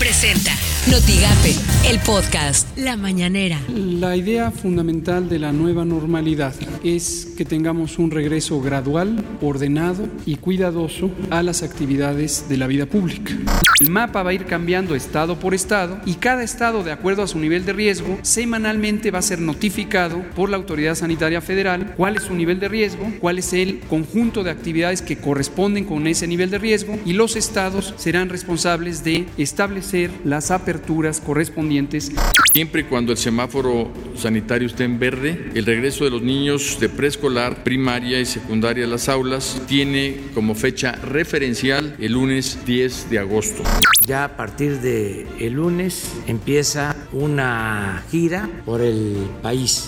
Presenta Notigape, el podcast La Mañanera. La idea fundamental de la nueva normalidad es que tengamos un regreso gradual, ordenado y cuidadoso a las actividades de la vida pública. El mapa va a ir cambiando estado por estado y cada estado, de acuerdo a su nivel de riesgo, semanalmente va a ser notificado por la Autoridad Sanitaria Federal cuál es su nivel de riesgo, cuál es el conjunto de actividades que corresponden con ese nivel de riesgo y los estados serán responsables de establecer las aperturas correspondientes. Siempre y cuando el semáforo sanitario esté en verde, el regreso de los niños de preescolar, primaria y secundaria a las aulas tiene como fecha referencial el lunes 10 de agosto. Ya a partir de el lunes empieza una gira por el país.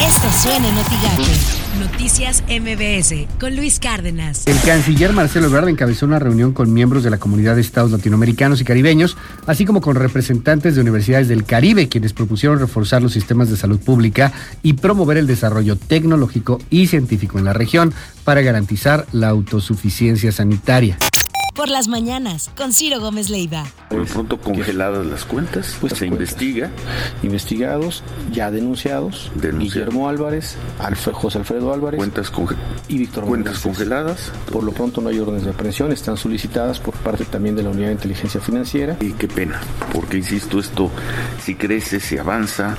Esto suena en Noticias MBS con Luis Cárdenas. El canciller Marcelo Ebrard encabezó una reunión con miembros de la comunidad de estados latinoamericanos y caribeños, así como con representantes de universidades del Caribe, quienes propusieron reforzar los sistemas de salud pública y promover el desarrollo tecnológico y científico en la región para garantizar la autosuficiencia sanitaria por las mañanas con Ciro Gómez Leiva. Por pronto congeladas las cuentas, pues se investiga. Investigados, ya denunciados, Guillermo Álvarez, José Alfredo Álvarez cuentas y Víctor Cuentas congeladas. Por lo pronto no hay órdenes de aprehensión, están solicitadas por parte también de la Unidad de Inteligencia Financiera. Y qué pena, porque insisto, esto si crece, si avanza,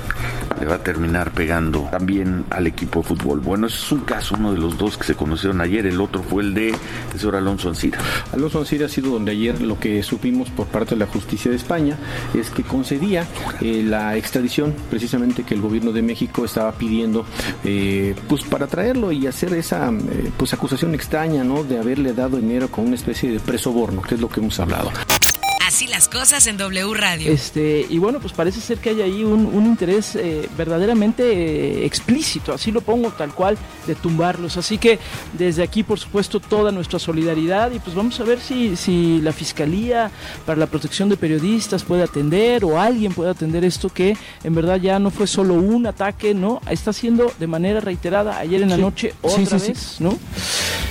le va a terminar pegando también al equipo de fútbol. Bueno, es un caso, uno de los dos que se conocieron ayer, el otro fue el de el señor Alonso Ancira. Alonso ha sido donde ayer lo que supimos por parte de la justicia de España es que concedía eh, la extradición precisamente que el gobierno de México estaba pidiendo eh, pues para traerlo y hacer esa eh, pues acusación extraña no de haberle dado dinero con una especie de presoborno que es lo que hemos hablado Así las cosas en W Radio. Este, y bueno, pues parece ser que hay ahí un, interés eh, verdaderamente eh, explícito, así lo pongo tal cual, de tumbarlos. Así que desde aquí, por supuesto, toda nuestra solidaridad y pues vamos a ver si, si la Fiscalía para la Protección de Periodistas puede atender o alguien puede atender esto que en verdad ya no fue solo un ataque, ¿no? Está siendo de manera reiterada ayer en la noche otra vez, ¿no?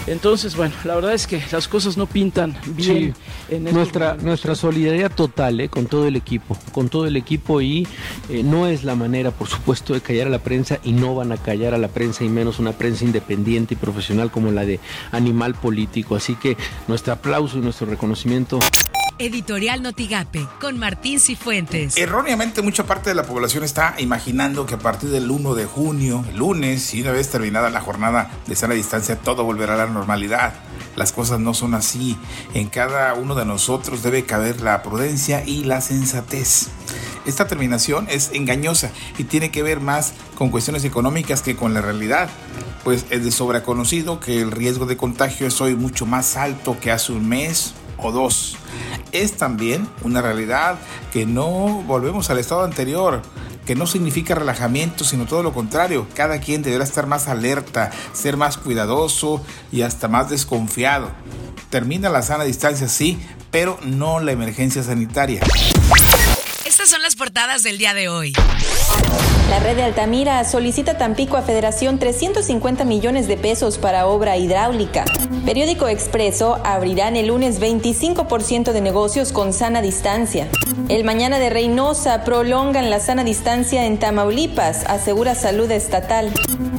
Entonces, bueno, la verdad es que las cosas no pintan bien en nuestra, nuestra solidaridad total eh, con todo el equipo, con todo el equipo y eh, no es la manera, por supuesto, de callar a la prensa y no van a callar a la prensa y menos una prensa independiente y profesional como la de Animal Político. Así que nuestro aplauso y nuestro reconocimiento. Editorial Notigape con Martín Cifuentes. Erróneamente mucha parte de la población está imaginando que a partir del 1 de junio, el lunes, y una vez terminada la jornada de sana distancia, todo volverá a la normalidad. Las cosas no son así. En cada uno de nosotros debe caber la prudencia y la sensatez. Esta terminación es engañosa y tiene que ver más con cuestiones económicas que con la realidad, pues es de sobra conocido que el riesgo de contagio es hoy mucho más alto que hace un mes o dos. Es también una realidad que no volvemos al estado anterior, que no significa relajamiento, sino todo lo contrario. Cada quien deberá estar más alerta, ser más cuidadoso y hasta más desconfiado. Termina la sana distancia, sí, pero no la emergencia sanitaria. Estas son las portadas del día de hoy. La red de Altamira solicita Tampico a Federación 350 millones de pesos para obra hidráulica. Periódico Expreso abrirán el lunes 25% de negocios con sana distancia. El mañana de Reynosa prolongan la sana distancia en Tamaulipas, asegura salud estatal.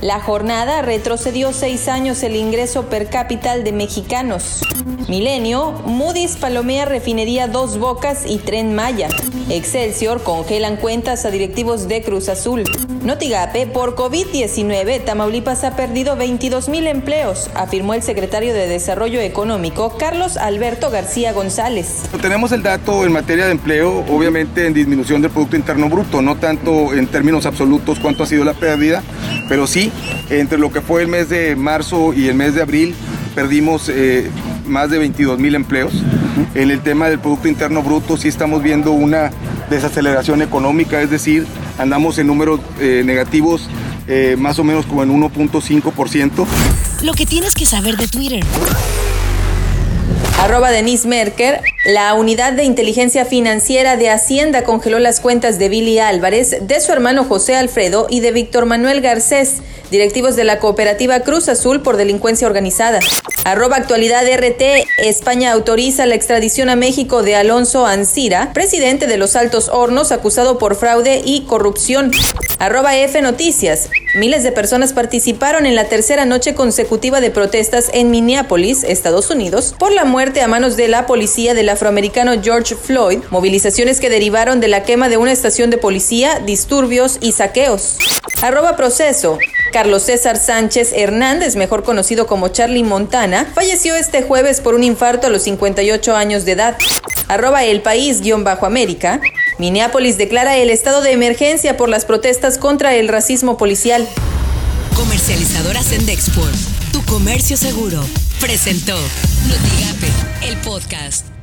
La jornada retrocedió seis años el ingreso per cápita de mexicanos. Milenio, Moody's palomea refinería Dos Bocas y Tren Maya. Excelsior congelan cuentas a directivos Cruz Azul. Notigape, por COVID-19, Tamaulipas ha perdido 22 mil empleos, afirmó el secretario de Desarrollo Económico, Carlos Alberto García González. Tenemos el dato en materia de empleo, obviamente en disminución del Producto Interno Bruto, no tanto en términos absolutos cuánto ha sido la pérdida, pero sí, entre lo que fue el mes de marzo y el mes de abril, perdimos eh, más de 22 mil empleos. En el tema del Producto Interno Bruto sí estamos viendo una desaceleración económica, es decir, andamos en números eh, negativos eh, más o menos como en 1.5%. Lo que tienes que saber de Twitter. Arroba Denise Merker, la unidad de inteligencia financiera de Hacienda congeló las cuentas de Billy Álvarez, de su hermano José Alfredo y de Víctor Manuel Garcés, directivos de la cooperativa Cruz Azul por delincuencia organizada. Arroba actualidad RT. España autoriza la extradición a México de Alonso Ancira, presidente de los Altos Hornos, acusado por fraude y corrupción. Arroba F Noticias. Miles de personas participaron en la tercera noche consecutiva de protestas en Minneapolis, Estados Unidos, por la muerte a manos de la policía del afroamericano George Floyd, movilizaciones que derivaron de la quema de una estación de policía, disturbios y saqueos. Arroba proceso. Carlos César Sánchez Hernández, mejor conocido como Charlie Montana, falleció este jueves por un infarto a los 58 años de edad. Arroba el país-américa. Minneapolis declara el estado de emergencia por las protestas contra el racismo policial. Comercializadora Sendexport, tu comercio seguro, presentó Notigape, el podcast.